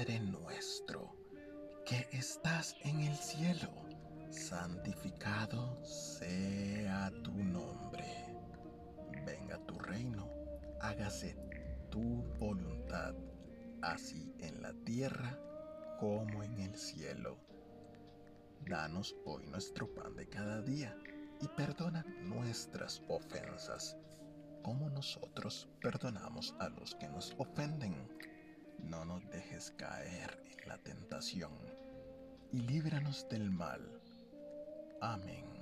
Padre nuestro, que estás en el cielo, santificado sea tu nombre. Venga tu reino, hágase tu voluntad, así en la tierra como en el cielo. Danos hoy nuestro pan de cada día y perdona nuestras ofensas, como nosotros perdonamos a los que nos ofenden. No nos dejes caer en la tentación y líbranos del mal. Amén.